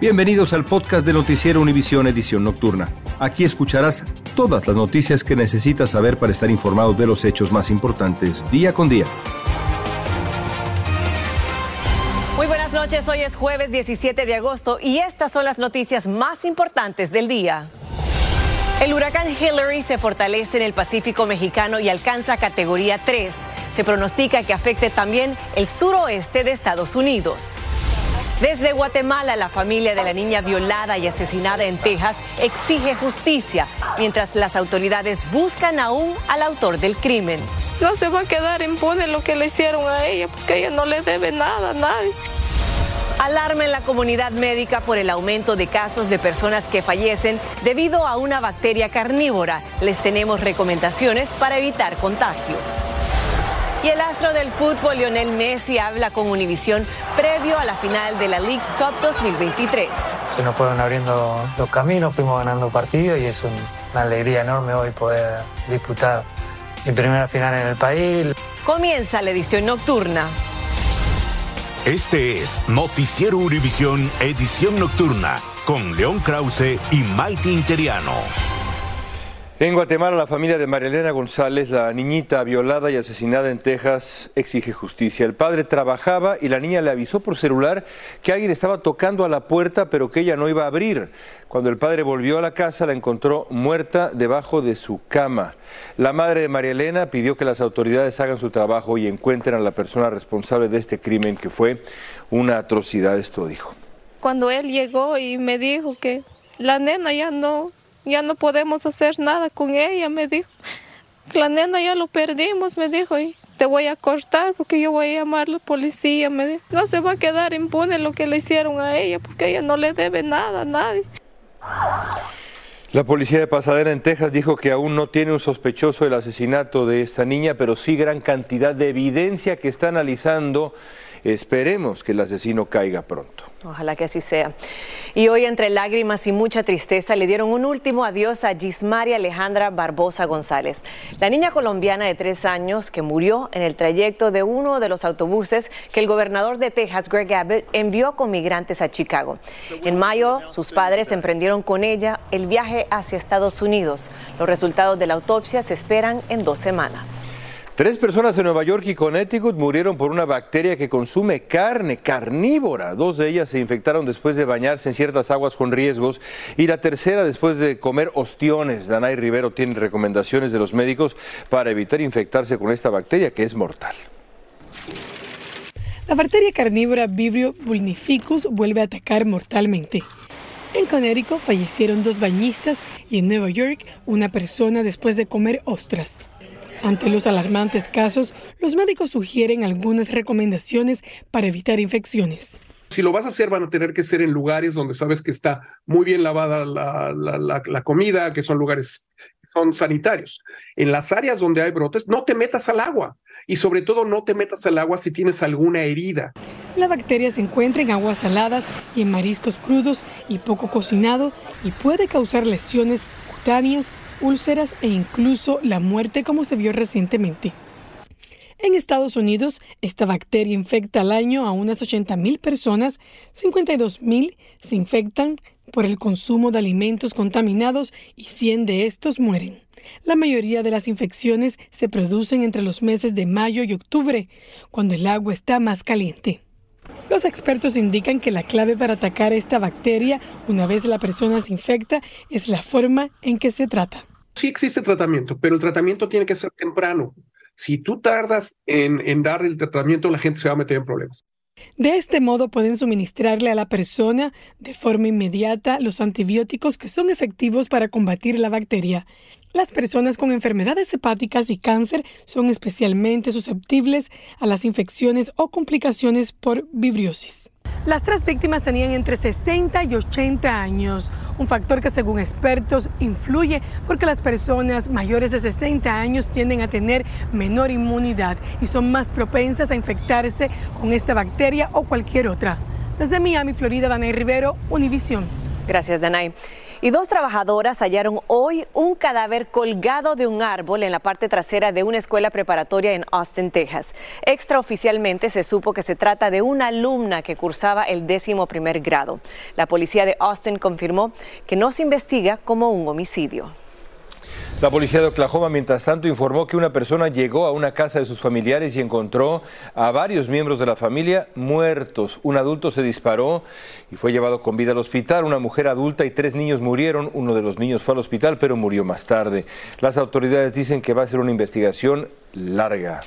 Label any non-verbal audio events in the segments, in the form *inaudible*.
Bienvenidos al podcast de Noticiero Univisión Edición Nocturna. Aquí escucharás todas las noticias que necesitas saber para estar informado de los hechos más importantes día con día. Muy buenas noches, hoy es jueves 17 de agosto y estas son las noticias más importantes del día. El huracán Hillary se fortalece en el Pacífico mexicano y alcanza categoría 3. Se pronostica que afecte también el suroeste de Estados Unidos. Desde Guatemala, la familia de la niña violada y asesinada en Texas exige justicia, mientras las autoridades buscan aún al autor del crimen. No se va a quedar impune lo que le hicieron a ella, porque ella no le debe nada a nadie. Alarma en la comunidad médica por el aumento de casos de personas que fallecen debido a una bacteria carnívora. Les tenemos recomendaciones para evitar contagio. Y el astro del fútbol, Lionel Messi, habla con Univisión previo a la final de la League's Cup 2023. Se nos fueron abriendo los caminos, fuimos ganando partidos y es una alegría enorme hoy poder disputar mi primera final en el país. Comienza la edición nocturna. Este es Noticiero Univisión Edición Nocturna con León Krause y Maite Interiano. En Guatemala, la familia de María González, la niñita violada y asesinada en Texas, exige justicia. El padre trabajaba y la niña le avisó por celular que alguien estaba tocando a la puerta, pero que ella no iba a abrir. Cuando el padre volvió a la casa, la encontró muerta debajo de su cama. La madre de María Elena pidió que las autoridades hagan su trabajo y encuentren a la persona responsable de este crimen, que fue una atrocidad, esto dijo. Cuando él llegó y me dijo que la nena ya no ya no podemos hacer nada con ella, me dijo. La nena ya lo perdimos, me dijo, y te voy a cortar porque yo voy a llamar a la policía, me dijo. No se va a quedar impune lo que le hicieron a ella porque ella no le debe nada a nadie. La policía de Pasadena en Texas dijo que aún no tiene un sospechoso del asesinato de esta niña, pero sí gran cantidad de evidencia que está analizando Esperemos que el asesino caiga pronto. Ojalá que así sea. Y hoy, entre lágrimas y mucha tristeza, le dieron un último adiós a Gismaria Alejandra Barbosa González, la niña colombiana de tres años que murió en el trayecto de uno de los autobuses que el gobernador de Texas, Greg Abbott, envió con migrantes a Chicago. En mayo, sus padres emprendieron con ella el viaje hacia Estados Unidos. Los resultados de la autopsia se esperan en dos semanas. Tres personas en Nueva York y Connecticut murieron por una bacteria que consume carne carnívora. Dos de ellas se infectaron después de bañarse en ciertas aguas con riesgos y la tercera después de comer ostiones. Danay Rivero tiene recomendaciones de los médicos para evitar infectarse con esta bacteria que es mortal. La bacteria carnívora Vibrio vulnificus vuelve a atacar mortalmente. En Connecticut fallecieron dos bañistas y en Nueva York una persona después de comer ostras. Ante los alarmantes casos, los médicos sugieren algunas recomendaciones para evitar infecciones. Si lo vas a hacer, van a tener que ser en lugares donde sabes que está muy bien lavada la, comida, que son lugares son sanitarios. En las áreas donde hay brotes, no te metas al agua y sobre todo no te metas al agua si tienes alguna herida. La bacteria se encuentra en aguas saladas y en mariscos crudos y poco cocinado y puede causar lesiones cutáneas úlceras e incluso la muerte como se vio recientemente. En Estados Unidos, esta bacteria infecta al año a unas 80.000 personas, 52.000 se infectan por el consumo de alimentos contaminados y 100 de estos mueren. La mayoría de las infecciones se producen entre los meses de mayo y octubre, cuando el agua está más caliente. Los expertos indican que la clave para atacar esta bacteria una vez la persona se infecta es la forma en que se trata. Sí existe tratamiento, pero el tratamiento tiene que ser temprano. Si tú tardas en, dar el tratamiento, la gente se va a meter en problemas. De este modo pueden suministrarle a la persona de forma inmediata los antibióticos que son efectivos para combatir la bacteria. Las personas con enfermedades hepáticas y cáncer son especialmente susceptibles a las infecciones o complicaciones por vibriosis. Las tres víctimas tenían entre 60 y 80 años, un factor que según expertos influye porque las personas mayores de 60 años tienden a tener menor inmunidad y son más propensas a infectarse con esta bacteria o cualquier otra. Desde Miami, Florida, Danay Rivero, Univisión. Gracias, Danay. Y dos trabajadoras hallaron hoy un cadáver colgado de un árbol en la parte trasera de una escuela preparatoria en Austin, Texas. Extraoficialmente se supo que se trata de una alumna que cursaba el décimo primer grado. La policía de Austin confirmó que no se investiga como un homicidio. La policía de Oklahoma, mientras tanto, informó que una persona llegó a una casa de sus familiares y encontró a varios miembros de la familia muertos. Un adulto se disparó y fue llevado con vida al hospital. Una mujer adulta y tres niños murieron. Uno de los niños fue al hospital, pero murió más tarde. Las autoridades dicen que va a ser una investigación larga.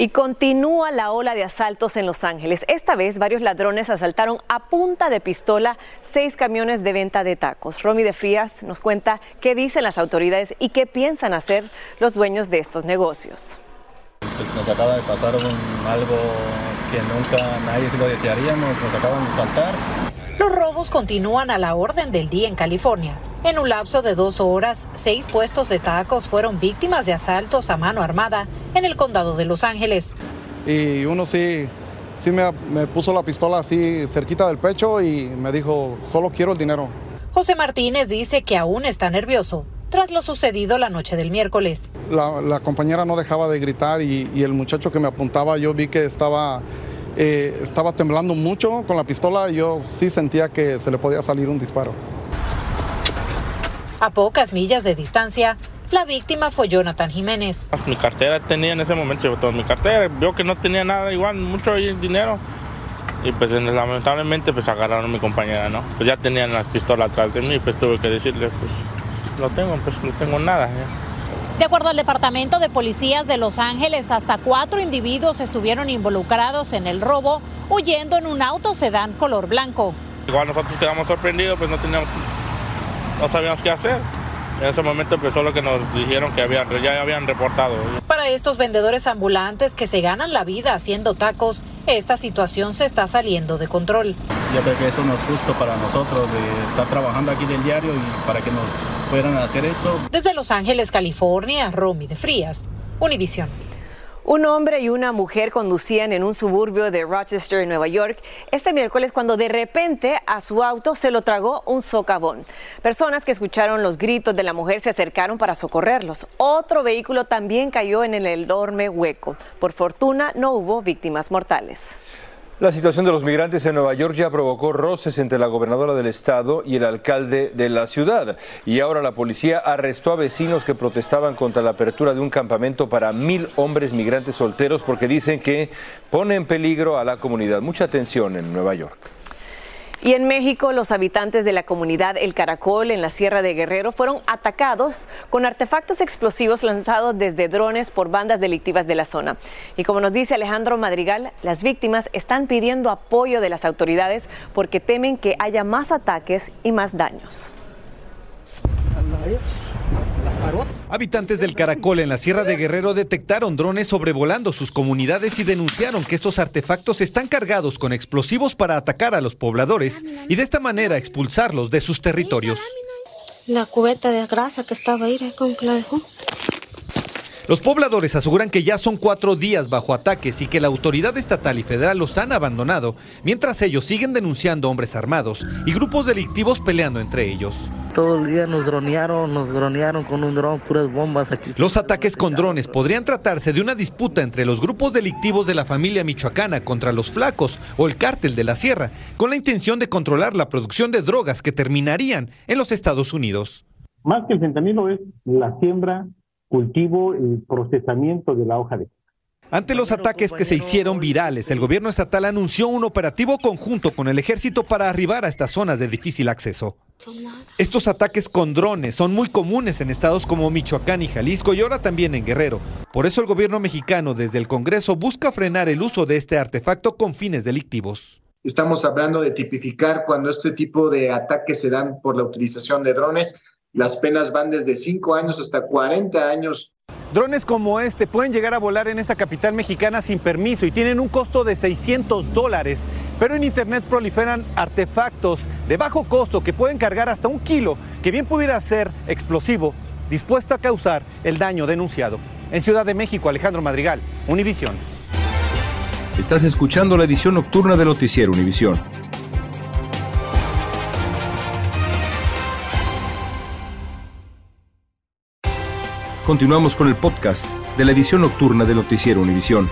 Y continúa la ola de asaltos en Los Ángeles. Esta vez varios ladrones asaltaron a punta de pistola seis camiones de venta de tacos. Romy de Frías nos cuenta qué dicen las autoridades y qué piensan hacer los dueños de estos negocios. Pues nos acaba de pasar algo que nunca nadie se lo desearíamos, nos acaban de saltar. Los robos continúan a la orden del día en California. En un lapso de dos horas, seis puestos de tacos fueron víctimas de asaltos a mano armada en el condado de Los Ángeles. Y uno sí, sí me, me puso la pistola así cerquita del pecho y me dijo, solo quiero el dinero. José Martínez dice que aún está nervioso tras lo sucedido la noche del miércoles. La, la compañera no dejaba de gritar y, y, el muchacho que me apuntaba yo vi que estaba, eh, estaba temblando mucho con la pistola y yo sí sentía que se le podía salir un disparo. A pocas millas de distancia, la víctima fue Jonathan Jiménez. Mi cartera tenía en ese momento, se botó mi cartera, vio que no tenía nada, igual mucho dinero. Y pues lamentablemente pues agarraron a mi compañera, ¿no? Pues ya tenían la pistola atrás de mí, pues tuve que decirle, pues no tengo, pues no tengo nada. ¿ya? De acuerdo al Departamento de Policías de Los Ángeles, hasta cuatro individuos estuvieron involucrados en el robo, huyendo en un auto sedán color blanco. Igual nosotros quedamos sorprendidos, pues no teníamos, no sabíamos qué hacer. En ese momento empezó lo que nos dijeron que había, ya habían reportado. Para estos vendedores ambulantes que se ganan la vida haciendo tacos, esta situación se está saliendo de control. Yo creo que eso no es justo para nosotros de estar trabajando aquí del diario y para que nos puedan hacer eso. Desde Los Ángeles, California, Romy de Frías, Univisión. Un hombre y una mujer conducían en un suburbio de Rochester, Nueva York, este miércoles cuando de repente a su auto se lo tragó un socavón. Personas que escucharon los gritos de la mujer se acercaron para socorrerlos. Otro vehículo también cayó en el enorme hueco. Por fortuna no hubo víctimas mortales. La situación de los migrantes en Nueva York ya provocó roces entre la gobernadora del estado y el alcalde de la ciudad. Y ahora la policía arrestó a vecinos que protestaban contra la apertura de un campamento para mil hombres migrantes solteros porque dicen que pone en peligro a la comunidad. Mucha atención en Nueva York. Y en México, los habitantes de la comunidad El Caracol en la Sierra de Guerrero fueron atacados con artefactos explosivos lanzados desde drones por bandas delictivas de la zona. Y como nos dice Alejandro Madrigal, las víctimas están pidiendo apoyo de las autoridades porque temen que haya más ataques y más daños. Habitantes del Caracol en la Sierra de Guerrero detectaron drones sobrevolando sus comunidades y denunciaron que estos artefactos están cargados con explosivos para atacar a los pobladores y de esta manera expulsarlos de sus territorios. La cubeta de grasa que estaba ahí, ¿cómo que la dejó? Los pobladores aseguran que ya son cuatro días bajo ataques y que la autoridad estatal y federal los han abandonado, mientras ellos siguen denunciando hombres armados y grupos delictivos peleando entre ellos. Todo el día nos dronearon, nos dronearon con un dron, puras bombas aquí. Los ataques con drones podrían tratarse de una disputa entre los grupos delictivos de la familia michoacana contra los flacos o el cártel de la sierra, con la intención de controlar la producción de drogas que terminarían en los Estados Unidos. Más que el fentanilo es la siembra, cultivo y procesamiento de la hoja de ante los ataques que se hicieron virales, el gobierno estatal anunció un operativo conjunto con el ejército para arribar a estas zonas de difícil acceso. Estos ataques con drones son muy comunes en estados como Michoacán y Jalisco y ahora también en Guerrero. Por eso el gobierno mexicano desde el Congreso busca frenar el uso de este artefacto con fines delictivos. Estamos hablando de tipificar cuando este tipo de ataques se dan por la utilización de drones. Las penas van desde 5 años hasta 40 años Drones como este pueden llegar a volar en esta capital mexicana sin permiso y tienen un costo de 600 dólares, pero en Internet proliferan artefactos de bajo costo que pueden cargar hasta un kilo, que bien pudiera ser explosivo, dispuesto a causar el daño denunciado. En Ciudad de México, Alejandro Madrigal, Univisión. Estás escuchando la edición nocturna de Noticiero Univisión. Continuamos con el podcast de la edición nocturna de Noticiero Univisión.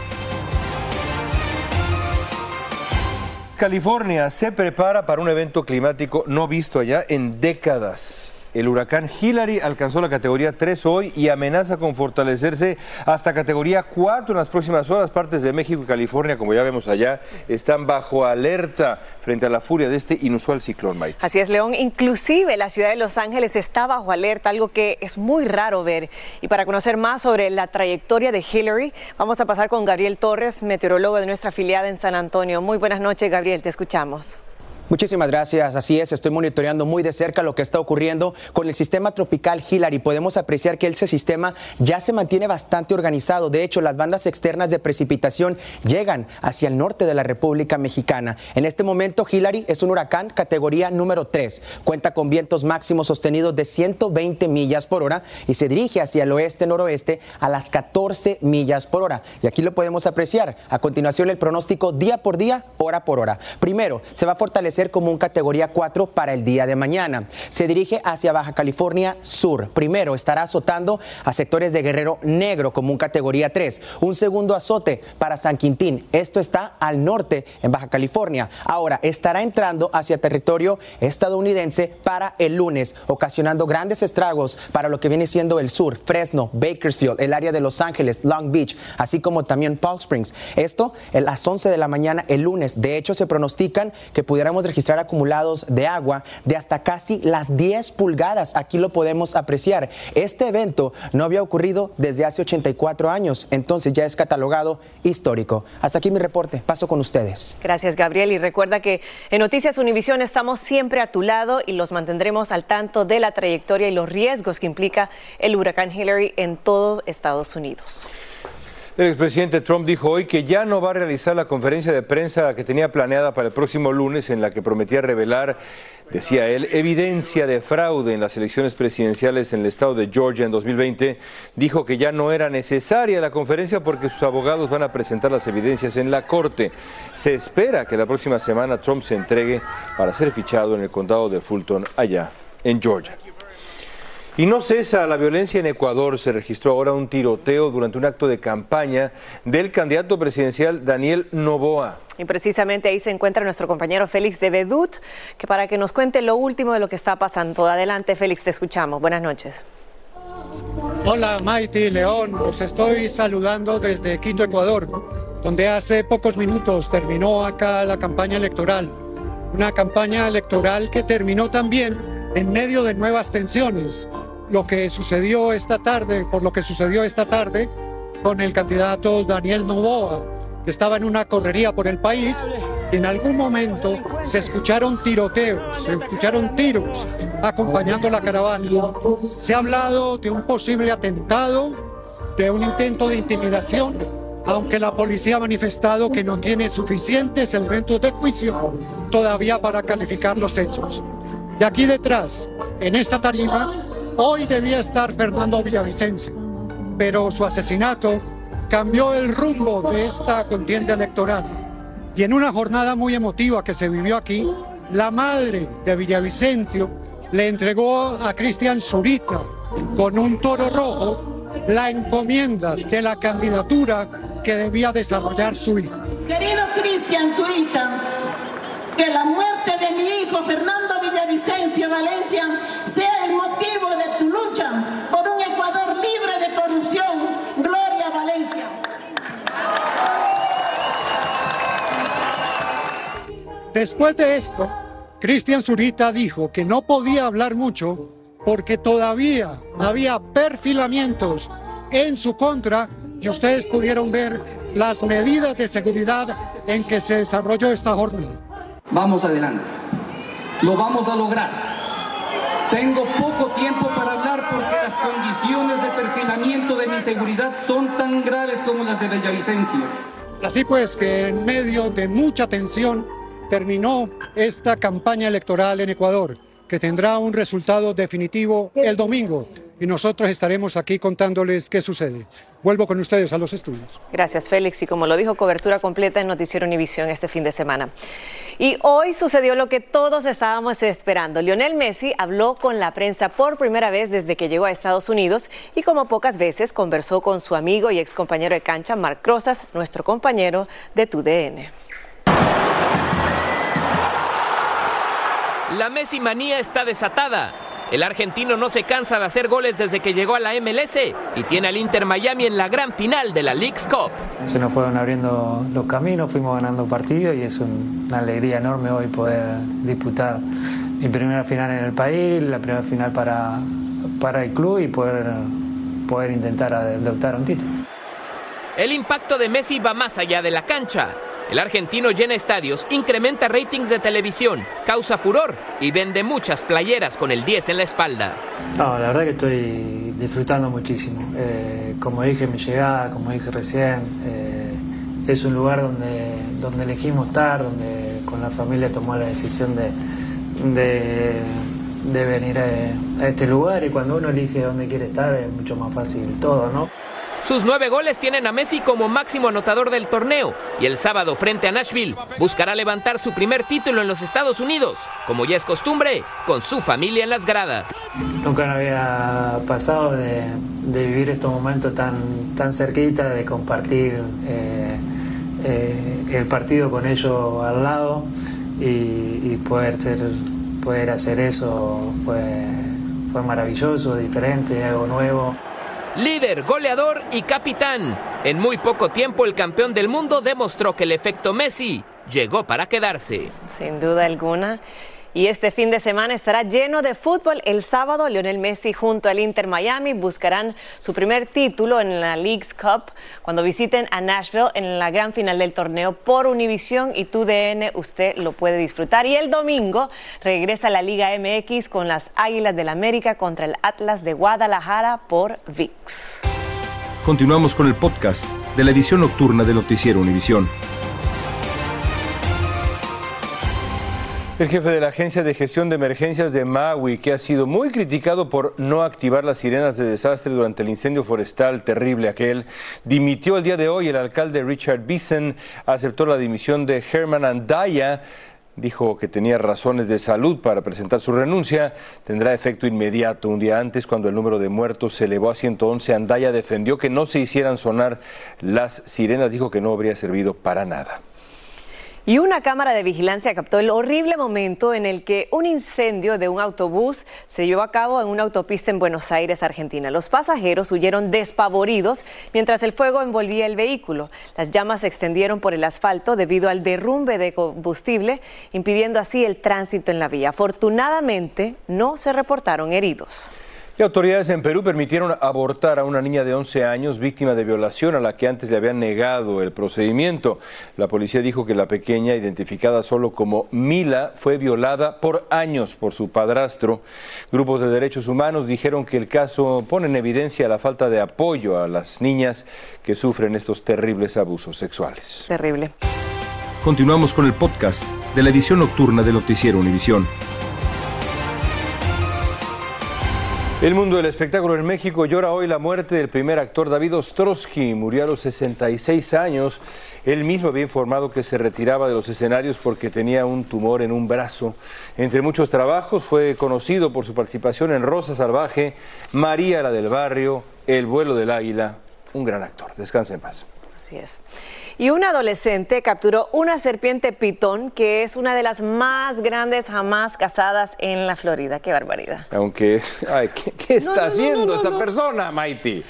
California se prepara para un evento climático no visto allá en décadas. El huracán Hillary alcanzó la categoría 3 hoy y amenaza con fortalecerse hasta categoría 4 en las próximas horas. Partes de México y California, como ya vemos allá, están bajo alerta frente a la furia de este inusual ciclón, Mike. Así es, León. Inclusive la ciudad de Los Ángeles está bajo alerta, algo que es muy raro ver. Y para conocer más sobre la trayectoria de Hillary, vamos a pasar con Gabriel Torres, meteorólogo de nuestra afiliada en San Antonio. Muy buenas noches, Gabriel, te escuchamos. Muchísimas gracias. Así es, estoy monitoreando muy de cerca lo que está ocurriendo con el sistema tropical Hillary. Podemos apreciar que ese sistema ya se mantiene bastante organizado. De hecho, las bandas externas de precipitación llegan hacia el norte de la República Mexicana. En este momento, Hillary es un huracán categoría número 3. Cuenta con vientos máximos sostenidos de 120 millas por hora y se dirige hacia el oeste-noroeste a las 14 millas por hora. Y aquí lo podemos apreciar. A continuación, el pronóstico día por día, hora por hora. Primero, se va a fortalecer como un categoría 4 para el día de mañana. Se dirige hacia Baja California Sur. Primero estará azotando a sectores de Guerrero Negro como un categoría 3. Un segundo azote para San Quintín. Esto está al norte en Baja California. Ahora estará entrando hacia territorio estadounidense para el lunes, ocasionando grandes estragos para lo que viene siendo el sur, Fresno, Bakersfield, el área de Los Ángeles, Long Beach, así como también Palm Springs. Esto a las 11 de la mañana el lunes. De hecho, se pronostican que pudiéramos registrar acumulados de agua de hasta casi las 10 pulgadas. Aquí lo podemos apreciar. Este evento no había ocurrido desde hace 84 años, entonces ya es catalogado histórico. Hasta aquí mi reporte. Paso con ustedes. Gracias, Gabriel. Y recuerda que en Noticias Univisión estamos siempre a tu lado y los mantendremos al tanto de la trayectoria y los riesgos que implica el huracán Hillary en todo Estados Unidos. El expresidente Trump dijo hoy que ya no va a realizar la conferencia de prensa que tenía planeada para el próximo lunes en la que prometía revelar, decía él, evidencia de fraude en las elecciones presidenciales en el estado de Georgia en 2020. Dijo que ya no era necesaria la conferencia porque sus abogados van a presentar las evidencias en la corte. Se espera que la próxima semana Trump se entregue para ser fichado en el condado de Fulton, allá en Georgia. Y no cesa la violencia en Ecuador. Se registró ahora un tiroteo durante un acto de campaña del candidato presidencial Daniel Novoa. Y precisamente ahí se encuentra nuestro compañero Félix de Bedut, que para que nos cuente lo último de lo que está pasando. Adelante, Félix, te escuchamos. Buenas noches. Hola, Maiti León. Os estoy saludando desde Quito, Ecuador, donde hace pocos minutos terminó acá la campaña electoral. Una campaña electoral que terminó también en medio de nuevas tensiones. Lo que sucedió esta tarde, por lo que sucedió esta tarde con el candidato Daniel Novoa, que estaba en una correría por el país, en algún momento se escucharon tiroteos, se escucharon tiros acompañando la caravana. Se ha hablado de un posible atentado, de un intento de intimidación, aunque la policía ha manifestado que no tiene suficientes elementos de juicio todavía para calificar los hechos. Y aquí detrás, en esta tarima, hoy debía estar Fernando Villavicencio, pero su asesinato cambió el rumbo de esta contienda electoral. Y en una jornada muy emotiva que se vivió aquí, la madre de Villavicencio le entregó a Cristian Zurita con un toro rojo la encomienda de la candidatura que debía desarrollar su hijo. Querido Cristian Zurita, que la muerte de mi hijo Fernando Villavicencio Valencia sea el motivo de tu lucha por un Ecuador libre de corrupción. Gloria Valencia. Después de esto, Cristian Zurita dijo que no podía hablar mucho porque todavía había perfilamientos en su contra y ustedes pudieron ver las medidas de seguridad en que se desarrolló esta jornada. Vamos adelante. Lo vamos a lograr. Tengo poco tiempo para hablar porque las condiciones de perfilamiento de mi seguridad son tan graves como las de Villavicencio. Así pues que en medio de mucha tensión terminó esta campaña electoral en Ecuador. Que tendrá un resultado definitivo el domingo y nosotros estaremos aquí contándoles qué sucede. Vuelvo con ustedes a los estudios. Gracias, Félix. Y como lo dijo, cobertura completa en Noticiero Univisión este fin de semana. Y hoy sucedió lo que todos estábamos esperando. Lionel Messi habló con la prensa por primera vez desde que llegó a Estados Unidos y como pocas veces conversó con su amigo y ex compañero de cancha, Marc Rosas, nuestro compañero de TUDN. La Messi manía está desatada. El argentino no se cansa de hacer goles desde que llegó a la MLS y tiene al Inter Miami en la gran final de la League's Cup. Se nos fueron abriendo los caminos, fuimos ganando partidos y es una alegría enorme hoy poder disputar mi primera final en el país, la primera final para, para el club y poder, poder intentar adoptar un título. El impacto de Messi va más allá de la cancha. El argentino llena estadios, incrementa ratings de televisión, causa furor y vende muchas playeras con el 10 en la espalda. No, la verdad que estoy disfrutando muchísimo. Eh, como dije mi llegada, como dije recién, eh, es un lugar donde, donde elegimos estar, donde con la familia tomó la decisión de, de, venir a este lugar y cuando uno elige dónde quiere estar es mucho más fácil todo, ¿no? Sus nueve goles tienen a Messi como máximo anotador del torneo y el sábado frente a Nashville buscará levantar su primer título en los Estados Unidos, como ya es costumbre, con su familia en las gradas. Nunca me había pasado de, vivir estos momentos tan, tan cerquita, de compartir eh, eh, el partido con ellos al lado y, y poder, ser, poder hacer eso fue, fue maravilloso, diferente, algo nuevo. Líder, goleador y capitán. En muy poco tiempo el campeón del mundo demostró que el efecto Messi llegó para quedarse. Sin duda alguna. Y este fin de semana estará lleno de fútbol. El sábado, Lionel Messi junto al Inter Miami buscarán su primer título en la League's Cup cuando visiten a Nashville en la gran final del torneo por Univision y TUDN. Usted lo puede disfrutar. Y el domingo regresa a la Liga MX con las Águilas del América contra el Atlas de Guadalajara por VIX. Continuamos con el podcast de la edición nocturna de Noticiero Univisión. El jefe de la Agencia de Gestión de Emergencias de Maui, que ha sido muy criticado por no activar las sirenas de desastre durante el incendio forestal terrible aquel, dimitió el día de hoy. El alcalde Richard Bison aceptó la dimisión de Herman Andaya. Dijo que tenía razones de salud para presentar su renuncia. Tendrá efecto inmediato. Un día antes, cuando el número de muertos se elevó a 111, Andaya defendió que no se hicieran sonar las sirenas. Dijo que no habría servido para nada. Y una cámara de vigilancia captó el horrible momento en el que un incendio de un autobús se llevó a cabo en una autopista en Buenos Aires, Argentina. Los pasajeros huyeron despavoridos mientras el fuego envolvía el vehículo. Las llamas se extendieron por el asfalto debido al derrumbe de combustible, impidiendo así el tránsito en la vía. Afortunadamente, no se reportaron heridos. Y autoridades en Perú permitieron abortar a una niña de 11 años víctima de violación a la que antes le habían negado el procedimiento. La policía dijo que la pequeña, identificada solo como Mila, fue violada por años por su padrastro. Grupos de derechos humanos dijeron que el caso pone en evidencia la falta de apoyo a las niñas que sufren estos terribles abusos sexuales. Terrible. Continuamos con el podcast de la edición nocturna de Noticiero Univisión. El mundo del espectáculo en México llora hoy la muerte del primer actor David Ostrowski. Murió a los 66 años. Él mismo había informado que se retiraba de los escenarios porque tenía un tumor en un brazo. Entre muchos trabajos fue conocido por su participación en Rosa Salvaje, María la del Barrio, El vuelo del águila. Un gran actor. Descanse en paz. Así es. Y un adolescente capturó una serpiente pitón que es una de las más grandes jamás cazadas en la Florida. Qué barbaridad. Aunque, *laughs* ay, ¿qué, qué está No, no, no, haciendo no, esta persona, Maiti?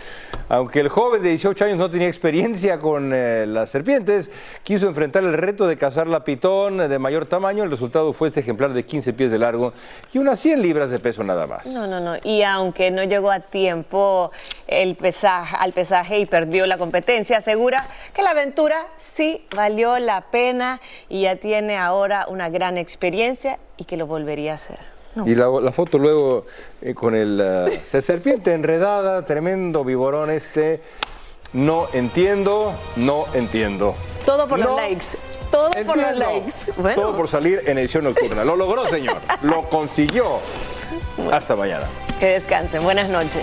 Aunque el joven de 18 años no tenía experiencia con eh, las serpientes, quiso enfrentar el reto de cazar la pitón de mayor tamaño. El resultado fue este ejemplar de 15 pies de largo y unas 100 libras de peso nada más. No, no, no. Y aunque no llegó a tiempo el pesaje, al pesaje y perdió la competencia, asegura que la aventura sí valió la pena y ya tiene ahora una gran experiencia y que lo volvería a hacer. Y la, la foto luego eh, con el *laughs* ser- serpiente enredada, tremendo viborón este. No entiendo, no entiendo. Todo por No. los likes. Todo por los likes. Bueno. Todo por salir en edición nocturna. Lo logró, señor. Lo consiguió. Hasta mañana. Que descansen. Buenas noches.